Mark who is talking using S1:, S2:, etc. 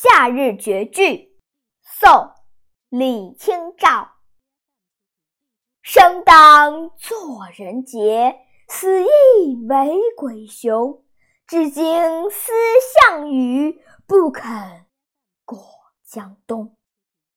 S1: 夏日绝句。宋李清照。生当作人杰死亦为鬼雄至今思项羽不肯过江东。